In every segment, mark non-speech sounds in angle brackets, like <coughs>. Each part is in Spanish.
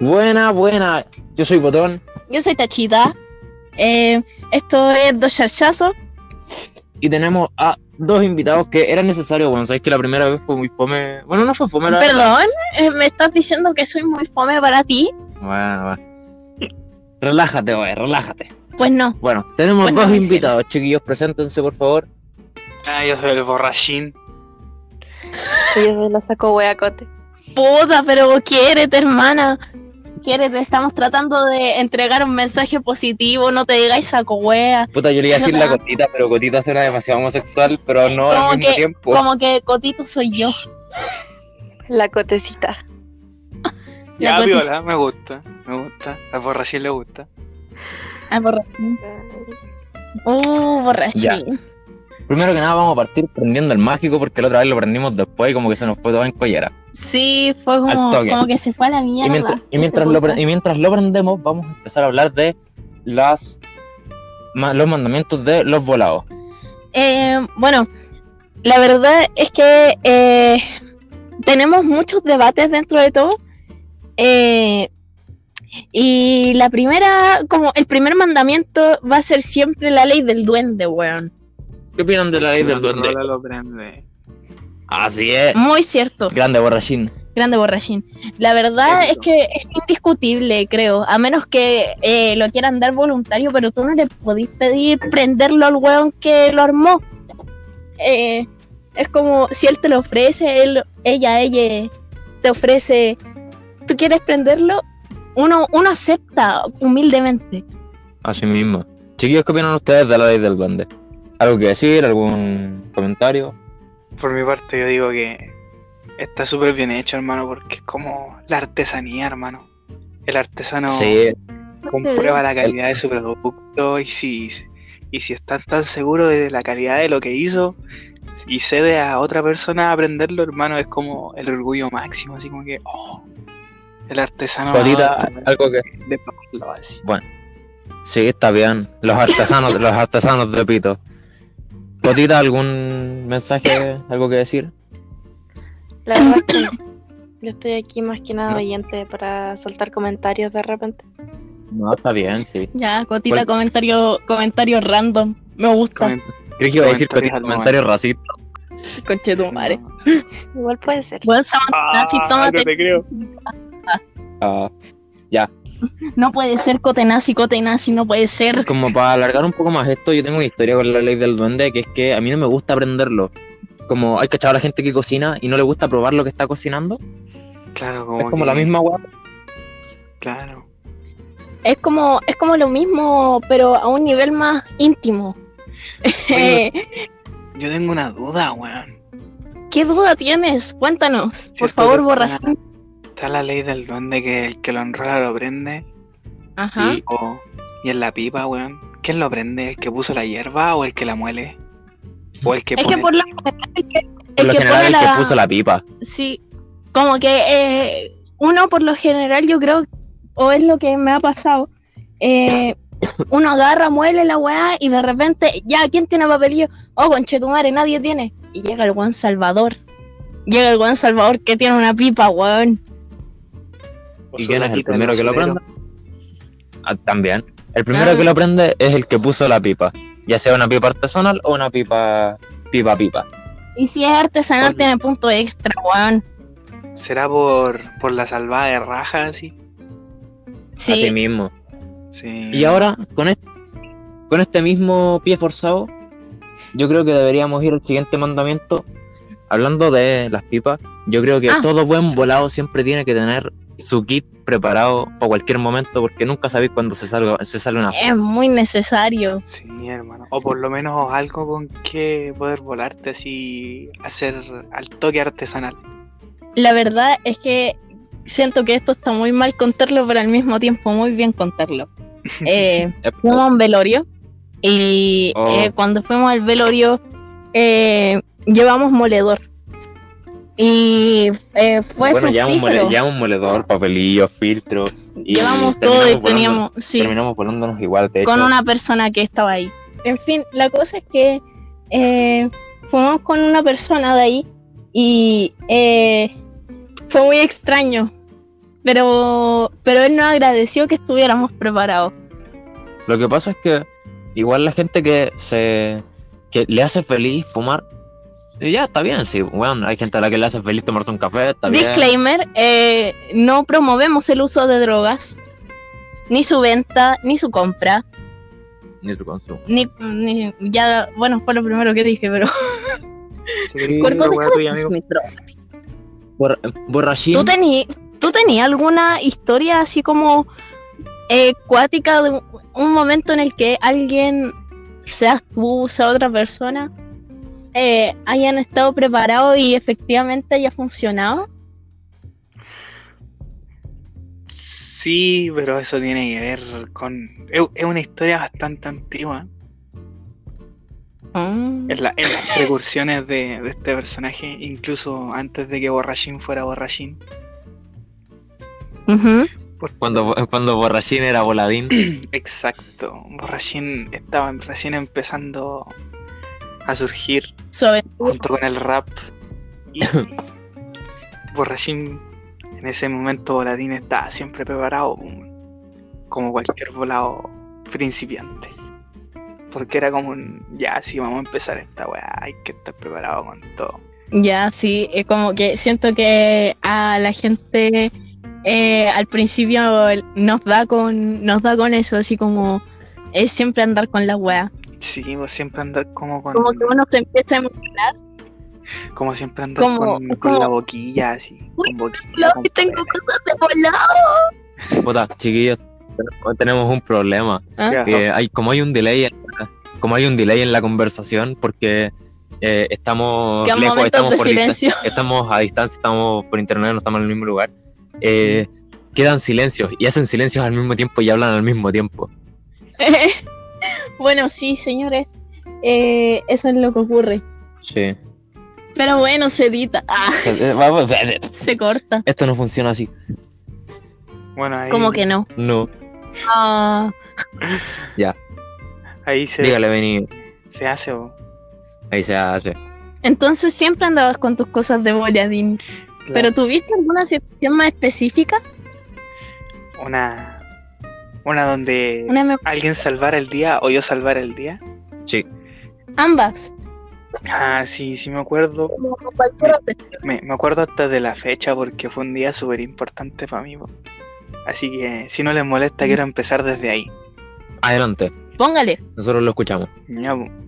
Buena, buena. Yo soy Botón Yo soy Tachita. Eh, esto es Dos Charchazos. y tenemos a dos invitados que era necesario. Bueno, sabéis que la primera vez fue muy fome. Bueno, no fue fome, la verdad. Perdón, eh, me estás diciendo que soy muy fome para ti. Bueno, bueno. Relájate, güey, relájate. Pues no. Bueno, tenemos Pues dos invitados, chiquillos. Preséntense, por favor. Ah, yo soy el borrachín. Yo se la saco hueacote. Puta, pero quiérete, hermana. Quiérete, estamos tratando de entregar un mensaje positivo. No te digáis saco wea. Puta, yo le iba a decir la. Cotita, pero Cotita suena demasiado homosexual, pero no Como al mismo que- tiempo. Como que Cotito soy yo. La cotecita. La Ya, viola, me gusta. Me gusta. Al borrachín le gusta. Ah, borrachín. Uh, borrachín. Primero que nada, vamos a partir prendiendo el mágico, porque la otra vez lo prendimos después y como que se nos fue todo en collera. Sí, fue como, que se fue a la mierda. Y mientras, y, este mientras lo, y mientras lo prendemos, vamos a empezar a hablar de las los mandamientos de los volados. Eh, bueno, la verdad es que eh, tenemos muchos debates dentro de todo. Eh, y la primera, como el primer mandamiento va a ser siempre la ley del duende, weón. ¿Qué opinan de la ley del duende? lo prende. Así es. Muy cierto, Grande borrachín. grande borrachín. La verdad es que es indiscutible, creo. A menos que eh, lo quieran dar voluntario, pero tú no le podís pedir prenderlo al weón que lo armó. Eh, es como si él te lo ofrece, él, ella, ella te ofrece, tú quieres prenderlo, uno, uno acepta humildemente. Así mismo. Chiquillos, ¿qué opinan ustedes de la ley del duende? ¿Algo que decir? ¿Algún comentario? Por mi parte, yo digo que está súper bien hecho, hermano, porque es como la artesanía, hermano. El artesano Sí, comprueba la calidad de su producto y si, y si están tan seguros de la calidad de lo que hizo y cede a otra persona a aprenderlo, hermano, es como el orgullo máximo, así como que, oh, el artesano Cotita, algo que... de así. Sí, está bien. Los artesanos, los artesanos de Pito. Cotita, ¿algún mensaje, algo que decir? La verdad es que no. Yo estoy aquí más que nada oyente para soltar comentarios de repente. No, está bien, sí. Ya, Cotita, ¿Cuál? comentario, comentario random. Me gusta, Comen- Creo que iba a decir Comentarios Cotita, comentario racista. conche tu madre. Igual puede ser. Si Ah, tómate- no te creo. Ah, no puede ser cotenazi, cotenazi, no puede ser. como para alargar un poco más esto, yo tengo una historia con la ley del duende, que es que a mí no me gusta aprenderlo. Como hay cachado a la gente que cocina y no le gusta probar lo que está cocinando. Claro, como, es como que- la misma weá. Claro. Es como, es como lo mismo, pero a un nivel más íntimo. Oye, <laughs> Yo tengo una duda, weón. ¿Qué duda tienes? Cuéntanos, por favor, que borrachín. Está la ley del duende que el que lo enrola lo prende. Ajá. Sí. O, y en la pipa, weón. ¿Quién lo prende? ¿El que puso la hierba o el que la muele? ¿O el que Es pone? que por lo general, el que, Por el lo que general, pone el la... que puso la pipa. Sí, como que eh, uno por lo general yo creo, o es lo que me ha pasado, eh, uno agarra, muele la weá y de repente, ya, ¿quién tiene papelillo? Oh, conchetumare, nadie tiene. Y llega el buen Salvador. Llega el buen Salvador que tiene una pipa, weón. ¿Y quién es el primero que lo prende? Ah, también. El primero Ah. que lo prende es el que puso la pipa. Ya sea una pipa artesanal o una pipa pipa pipa. Y si es artesanal, Oye. tiene punto extra, weón. ¿Será por, por la salvada de raja así? Así Sí, mismo. Sí. Y ahora, con este, con este mismo pie forzado, yo creo que deberíamos ir al siguiente mandamiento. Hablando de las pipas, yo creo que Ah. todo buen volado siempre tiene que tener su kit preparado para cualquier momento, porque nunca sabéis cuándo se, salga, se sale una. es muy necesario. Sí, hermano. O por lo menos algo con que poder volarte así, hacer al toque artesanal. La verdad es que siento que esto está muy mal contarlo, pero al mismo tiempo muy bien contarlo. <laughs> Eh, <laughs> fuimos a un velorio y Oh. eh, cuando fuimos al velorio eh, llevamos moledor. Y eh, fue bueno, ya un moledor, papelillo, filtro. y Llevamos todo y teníamos, sí, Terminamos volándonos igual, de con hecho. una persona que estaba ahí. En fin, la cosa es que eh, fuimos con una persona de ahí y eh, fue muy extraño Pero, pero él nos agradeció que estuviéramos preparados. Lo que pasa es que igual la gente que se que le hace feliz fumar, y ya está bien, sí. Bueno, hay gente a la que le hace feliz tomarse un café, está bien. Disclaimer, eh, no promovemos el uso de drogas, ni su venta, ni su compra, Ni su consumo. ni, ni- ya, bueno, fue lo primero que dije, pero Sí, <laughs> cuerpo de drogas. Bor- borrachín. ¿Tú tenías ¿tú tenías alguna historia así como eh, cuática de un- un momento en el que alguien, seas tú, sea otra persona, eh, hayan estado preparados y efectivamente haya funcionado? Sí, pero eso tiene que ver con. Es, una historia bastante antigua. Mm. En, la- en las precursiones de, de este personaje, incluso antes de que Borrachín fuera Borrachín. Ujú. Cuando, cuando borrachín era voladín. <clears throat> Exacto. Borrachín estaba recién empezando a surgir junto con el rap. <laughs> Y Borrachín, en ese momento, Voladín estaba siempre preparado, como cualquier volado principiante. Porque era como un, ya, sí, vamos a empezar esta weá, hay que estar preparado con todo. Ya, sí, es como que siento que a la gente eh, al principio nos da con nos da con eso, así como es siempre andar con la wea. Sí, pues siempre andar como con, Como que uno se empieza a emocionar. como siempre andar como- con, con como- la boquilla, así, con boquilla. Con tengo cosas de volado. Puta, chiquillos, tenemos- un problema. ¿Ah? Que hay, como hay un delay en, como hay un delay en la conversación, porque eh, estamos Que lejos, estamos de por silencio. <laughs> estamos a distancia, estamos por internet, no estamos en el mismo lugar. eh, quedan silencios y hacen silencios al mismo tiempo y hablan al mismo tiempo. <laughs> bueno, sí, señores. eh, eso es lo que ocurre. Sí. Pero bueno, se edita. Ah, Eh, vamos, <laughs> se corta. Esto no funciona así. Bueno, ahí, Como que no. No. Ah, ahí se, Dígale, vení. se hace. o- Ahí se hace. entonces siempre andabas con tus cosas de boleadín. ¿Pero tuviste alguna situación más específica? Una, una donde Una alguien salvara el día o yo salvara el día. Sí. ambas. Ah, sí, sí me acuerdo. Me, me acuerdo hasta de la fecha porque fue un día súper importante para mí. Así que si no les molesta, quiero empezar desde ahí. Adelante. Póngale. Nosotros lo escuchamos.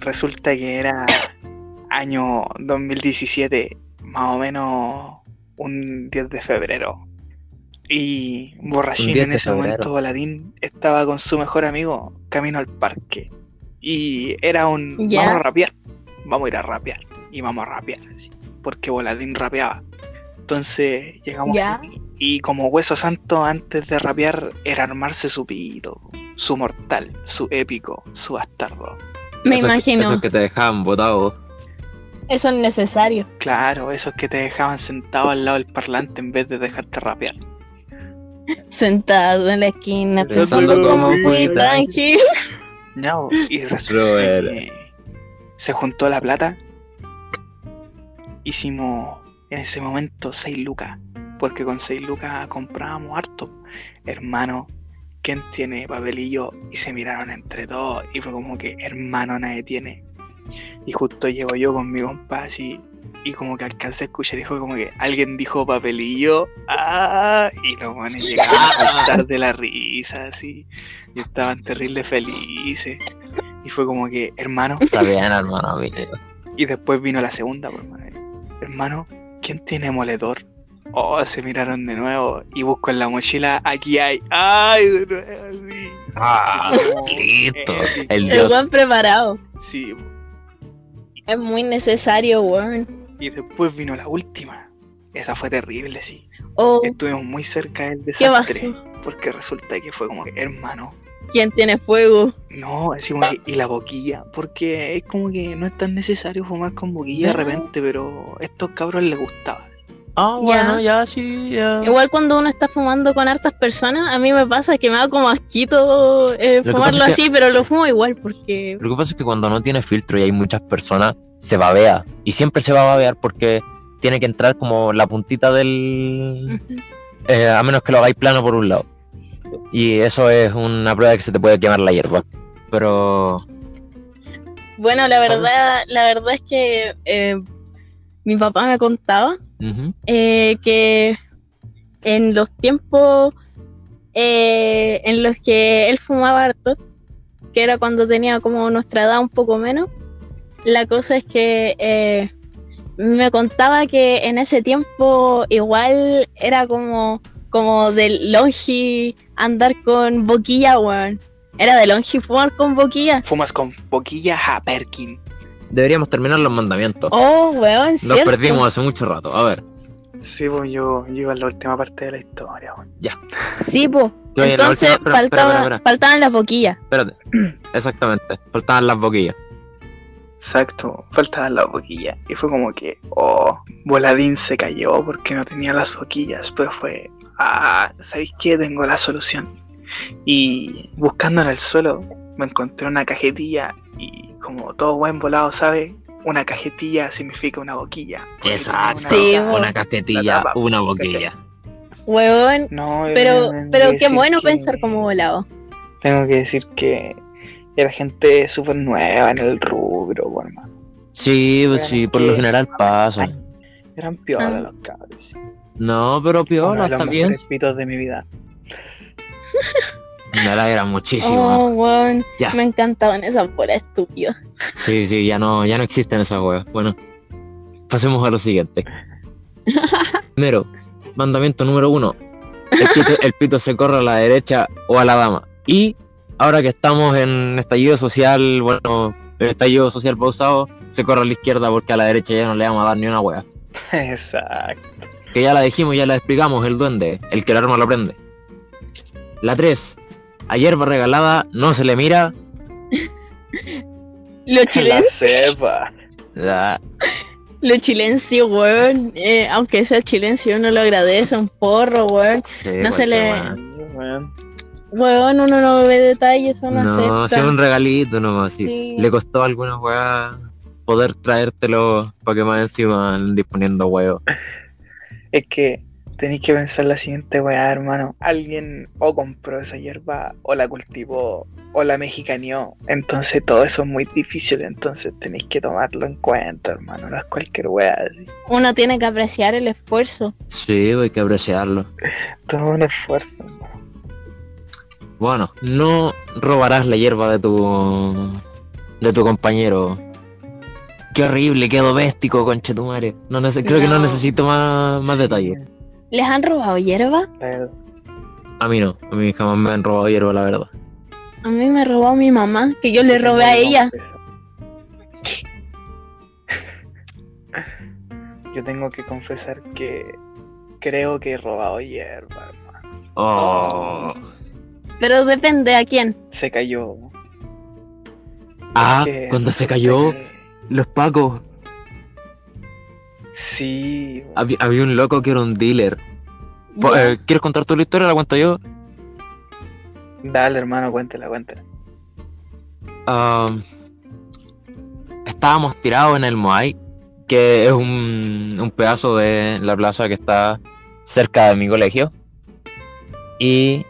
Resulta que era <coughs> año 2017, más o menos un 10 de febrero. Y Borrachín Un 10 en ese momento. Baladín, estaba con su mejor amigo camino al parque. Y era un, Ya. vamos a rapear, vamos a ir a rapear. Y vamos a rapear, porque Voladín rapeaba. Entonces llegamos Ya. ahí, y como hueso santo antes de rapear era armarse su pito, su mortal, su épico, su bastardo. Me Esos- imagino. Esos que te dejaban botado. Eso es necesario. Claro, esos que te dejaban sentado al lado del parlante en vez de dejarte rapear. Sentado en la esquina, Pensando como fui tranquilo. No, y <laughs> resulta que se juntó la plata. Hicimos en ese momento 6 lucas. Porque con 6 lucas comprábamos harto. Hermano, ¿quién tiene papelillo? Y se miraron entre todos. Y fue como que, hermano, nadie tiene. Y justo llego yo con mi compa así. Y como que alcancé a escuchar y fue como que alguien dijo papelillo. ¡Ah! Y los manes llegaron a saltar de la risa así. Y estaban terribles felices. Y fue como que, hermano. Está bien, hermano. mío. Y después vino la segunda, pues, hermano. Hermano, ¿quién tiene moledor? Oh, se miraron de nuevo. Y busco en la mochila, aquí hay. ¡Ay! De nuevo, sí. Ah, listo. El El dios. buen preparado. Sí. Es muy necesario, weón. Y después vino la última. Esa fue terrible, sí. O Estuvimos muy cerca del ¿qué desastre. pasó? Porque resulta que fue como que, hermano, ¿Quién tiene fuego? No, que, y la boquilla, porque es como que no es tan necesario fumar con boquilla de repente, pero a estos cabros les gustaba. Ah, bueno, ya sí, ya. Igual cuando uno está fumando con hartas personas, a mí me pasa que me da como asquito eh, fumarlo que- así, pero lo fumo igual porque Lo que pasa es que cuando no tiene filtro y hay muchas personas, se babea. Y siempre se va a babear porque tiene que entrar como la puntita del, eh, a menos que lo hagáis plano por un lado. Y eso es una prueba de que se te puede quemar la hierba. Pero Bueno, la verdad, la verdad es que eh, mi papá me contaba eh, que en los tiempos eh, en los que él fumaba harto, que era cuando tenía como nuestra edad un poco menos, la cosa es que eh, me contaba que en ese tiempo igual era como, como de longi andar con boquilla, weón. Era de longi fumar con boquilla. Fumas con boquilla a Perkin. Deberíamos terminar los mandamientos. Oh, weón, Nos ¿cierto? perdimos hace mucho rato. A ver, Sí, pues yo, yo iba en la última parte de la historia, weón. Sí, pues. Yo en la Entonces última- espera, espera, faltaba- espera, espera. faltaban las boquillas. espérate. <clears throat> Exactamente, faltaban las boquillas. Exacto, faltaban las boquillas. Y fue como que, oh, Voladín se cayó porque no tenía las boquillas. Pero fue, ah, ¿sabéis qué? Tengo la solución. Y buscando en el suelo, me encontré una cajetilla. Y como todo buen volado sabe, una cajetilla significa una boquilla. Exacto. Sí. Una casquetilla, La tapa, una boquilla. No, yo Pero, tengo pero qué bueno que- pensar como volado. Tengo que decir que era gente súper nueva en el rubro, por hermano. Sí, pues sí, por lo general pasa. Eran piola Ah. los cabros. No, pero Uno piola, de los pitos de mi vida. Me alegra muchísimo. Oh, weón. Ya. Me encantaban esas bolas estúpidas. Sí, sí, ya no, ya no existen esas weas. Bueno, pasemos a lo siguiente. <laughs> Primero, mandamiento número uno. El pito, el pito se corre a la derecha o a la dama. Y ahora que estamos en estallido social, bueno, el estallido social pausado, se corre a la izquierda porque a la derecha ya no le vamos a dar ni una wea. Exacto. Que ya la dijimos, ya la explicamos, el duende, el que el arma lo prende. La 3. A hierba regalada no se le mira. <laughs> Los La chilenos. Ah, los chilenos, sí, weón. eh, aunque sea chilencio, uno lo agradece un porro, weón. sí, No se le- weón. Weón. Weón, uno no ve detalles, uno No, acepta. sea un regalito nomás. Sí. Sí. Le costó a algunas weas poder traértelo para que más encima disponiendo huevos. Es que tenéis que pensar la siguiente weá, hermano. Alguien o compró esa hierba, o la cultivó, o la mexicaneó. Entonces todo eso es muy difícil. Entonces tenéis que tomarlo en cuenta, hermano. No es cualquier weá. así. Uno tiene que apreciar el esfuerzo. Sí, hay que apreciarlo. Todo un esfuerzo, hermano. Bueno, no robarás la hierba de tu de tu compañero. Qué horrible, qué doméstico, conchetumare. No nece- creo que no No. necesito más, más detalles. ¿Les han robado hierba? A mí no, a mí jamás me han robado hierba, la verdad. A mí me robó mi mamá, que yo le robé a ella. Yo tengo que confesar que creo que he robado hierba, hermano. Oh. Pero depende a quién. Se cayó. Ah, Que cuando se cayó, que- los pacos. Sí, Había, había un loco que era un dealer. Eh, ¿Quieres contar tú la historia? ¿La cuento yo? dale hermano, cuéntela, cuéntela. Ah, estábamos tirados en el Moai, que es un, un pedazo de la plaza que está cerca de mi colegio. Y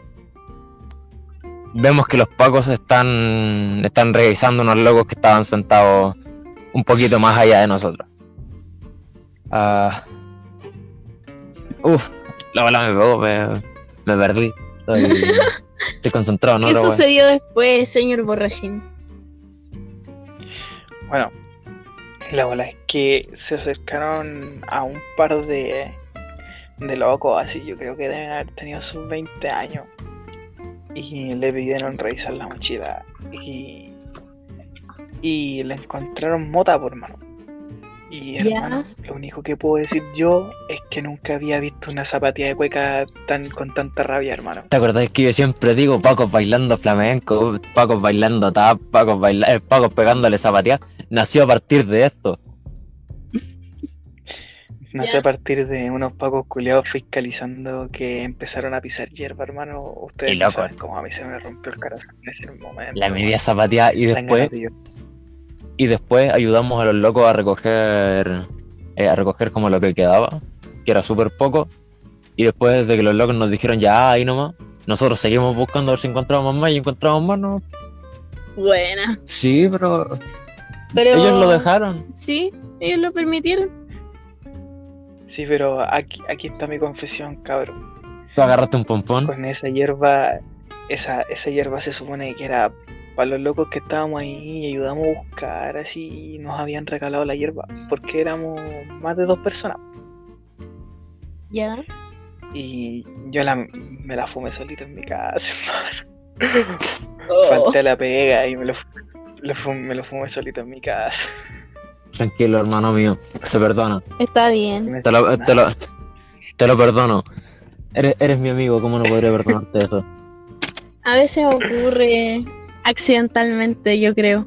vemos que los pacos están, están revisando unos locos que estaban sentados un poquito más allá de nosotros. Ah, uf, la bala me pegó, me, me perdí. Estoy, <laughs> estoy concentrado, ¿no? ¿Qué Pero bueno. sucedió después, señor Borrachín? Bueno, la bola es que se acercaron a un par de, de locos, así yo creo que deben haber tenido sus 20 años. Y le pidieron revisar la mochila. Y, y le encontraron mota, por hermano. Y hermano, lo único que puedo decir yo es que nunca había visto una zapatilla de cueca tan con tanta rabia, hermano. ¿Te acordás que yo siempre digo Pacos bailando flamenco, Pacos bailando tap, Pacos, baila eh, pegándole zapatía? Nació a partir de esto. Nació a partir de unos pacos culiados fiscalizando que empezaron a pisar hierba, hermano. Ustedes Y no saben cómo a mí se me rompió el corazón en ese momento. La media zapatía y después. Y después ayudamos a los locos a recoger, eh, a recoger como lo que quedaba, que era súper poco. Y después de que los locos nos dijeron ya ahí nomás, nosotros seguimos buscando a ver si encontramos más y encontramos más, ¿no? Buena. Sí, pero Pero. ellos lo dejaron. Sí, ellos lo permitieron. Sí, pero aquí, aquí está mi confesión, cabrón. Tú agarraste un pompón. Con esa hierba, esa, esa hierba se supone que era para los locos que estábamos ahí y ayudamos a buscar, así nos habían regalado la hierba, porque éramos más de dos personas. Ya. Y yo la, me la fumé solito en mi casa, <laughs> hermano. Oh. Falté a la pega y me lo, lo fum- me lo fumé solito en mi casa. Tranquilo, hermano mío. Se perdona. Está bien. Te lo, te lo, te lo perdono. Eres, eres mi amigo, ¿cómo no podría perdonarte eso? A veces ocurre accidentalmente, yo creo.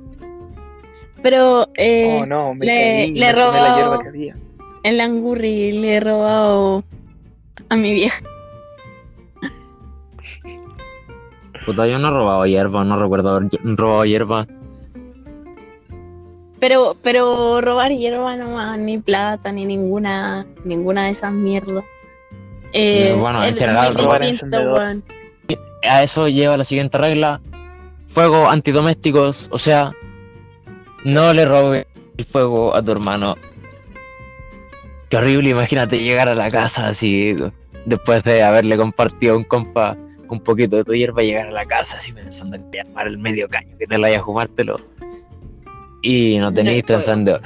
Pero eh, Oh no, me le- caí, le he me la robado- hierba que había. en Langurri le he robado a mi vieja. Puta, yo no he robado hierba, no recuerdo haber robado hierba. Pero, pero robar hierba nomás, ni plata, ni ninguna, ninguna de esas mierdas. Eh, Bueno, en general, robar distinto, weón. A eso lleva la siguiente regla. Fuego antidomésticos, o sea, no le robes el fuego a tu hermano. Qué horrible, imagínate llegar a la casa así, después de haberle compartido a un compa un poquito de tu hierba, llegar a la casa así pensando en que armar el medio caño, que te lo vaya a fumártelo. Y no tenéis tu encendedor.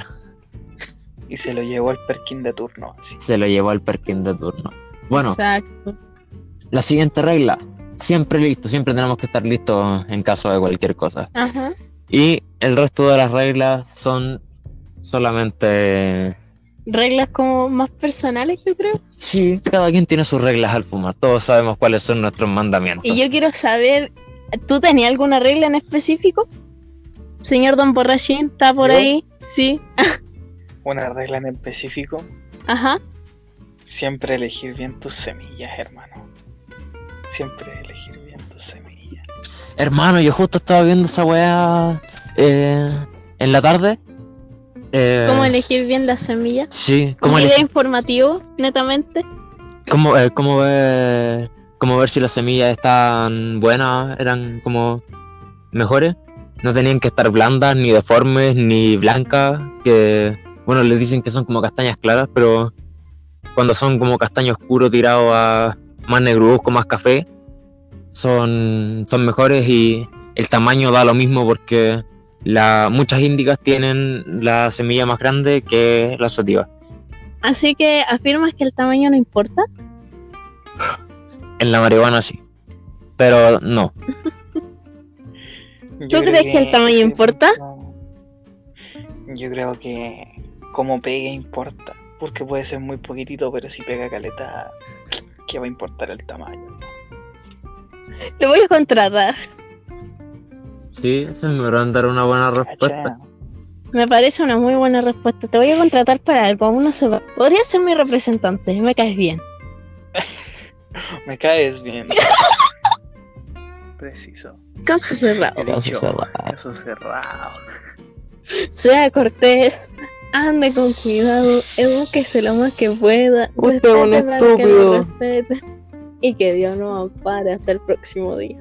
Y se lo llevó al Perkin de turno. así. Se lo llevó al perkin de turno. Bueno, Exacto. la siguiente regla. Siempre listo, siempre tenemos que estar listos en caso de cualquier cosa. Ajá. Y el resto de las reglas son solamente... Reglas como más personales, yo creo. Sí, cada quien tiene sus reglas al fumar. Todos sabemos cuáles son nuestros mandamientos. Y yo quiero saber, ¿tú tenías alguna regla en específico? Señor Don Borrachín, ¿está por ¿Yo? ahí? Sí. <laughs> Una regla en específico, Ajá. siempre elegir bien tus semillas, hermano. Siempre elegir bien tus semillas. Hermano, yo justo estaba viendo esa weá eh, en la tarde. Eh, ¿Cómo elegir bien las semillas? Sí, Un ¿cómo, video elegir- informativo, netamente. cómo, eh, cómo ver, cómo ver si las semillas están buenas, eran como mejores. No tenían que estar blandas, ni deformes, ni blancas. Que, bueno, les dicen que son como castañas claras, pero cuando son como castaño oscuro tirado a más negruzco, más café, son, son mejores y el tamaño da lo mismo porque la, muchas índicas tienen la semilla más grande que la sativa. Así que afirmas que el tamaño no importa. En la marihuana sí. Pero no. <laughs> Yo ¿Tú creo crees que el tamaño importa? no. Yo creo que como pegue importa. Porque puede ser muy poquitito, pero si pega caleta, ¿qué va a importar el tamaño? Lo voy a contratar. Sí, se me van a dar una buena respuesta. Me parece una muy buena respuesta. Te voy a contratar para algo. Aún no se va. Podría ser mi representante. Me caes bien. <laughs> Me caes bien. <laughs> Preciso. Caso cerrado. Caso cerrado. caso cerrado. Sea cortés. Ande con cuidado. Edúquese lo más que pueda. Usted es un estúpido. Y que Dios no ampare hasta el próximo día.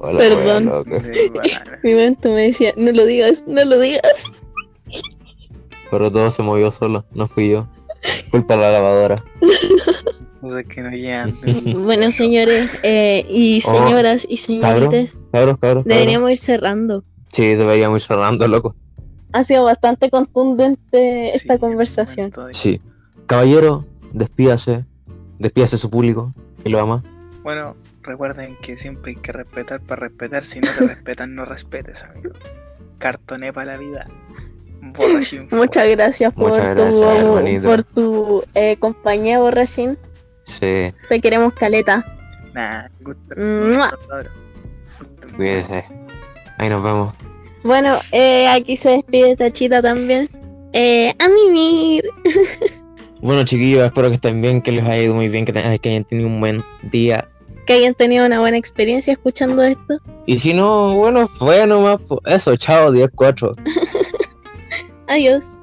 Hola, Perdón. <laughs> Mi mente me decía, no lo digas, no lo digas. Pero todo se movió solo, no fui yo. Culpa de la lavadora. <laughs> Bueno, señores eh, y Oh, señoras y señoritas, Cabros, cabros, cabros. deberíamos ir cerrando. Sí, deberíamos ir cerrando, loco. Ha sido bastante contundente esta Sí, conversación. Sí. Caballero, despídase. Despídase de su público, que lo ama. Bueno, recuerden que siempre hay que respetar para respetar. Si no te respetan, no respetes, amigo. Cartoné para la vida. Borrachín. <laughs> Muchas gracias por Muchas tu, hermanito. por tu eh, compañía, Borrachín. Sí, Te queremos caleta. Nah, gusto. Cuídese. Ahí nos vemos. Bueno, eh, aquí se despide Tachita también. Eh, a mimir. <laughs> Bueno, chiquillos, espero que estén bien, que les haya ido muy bien, que, que hayan tenido un buen día. Que hayan tenido una buena experiencia escuchando esto. Y si no, bueno, fue nomás. po- Eso, chao, 10-4. <laughs> Adiós.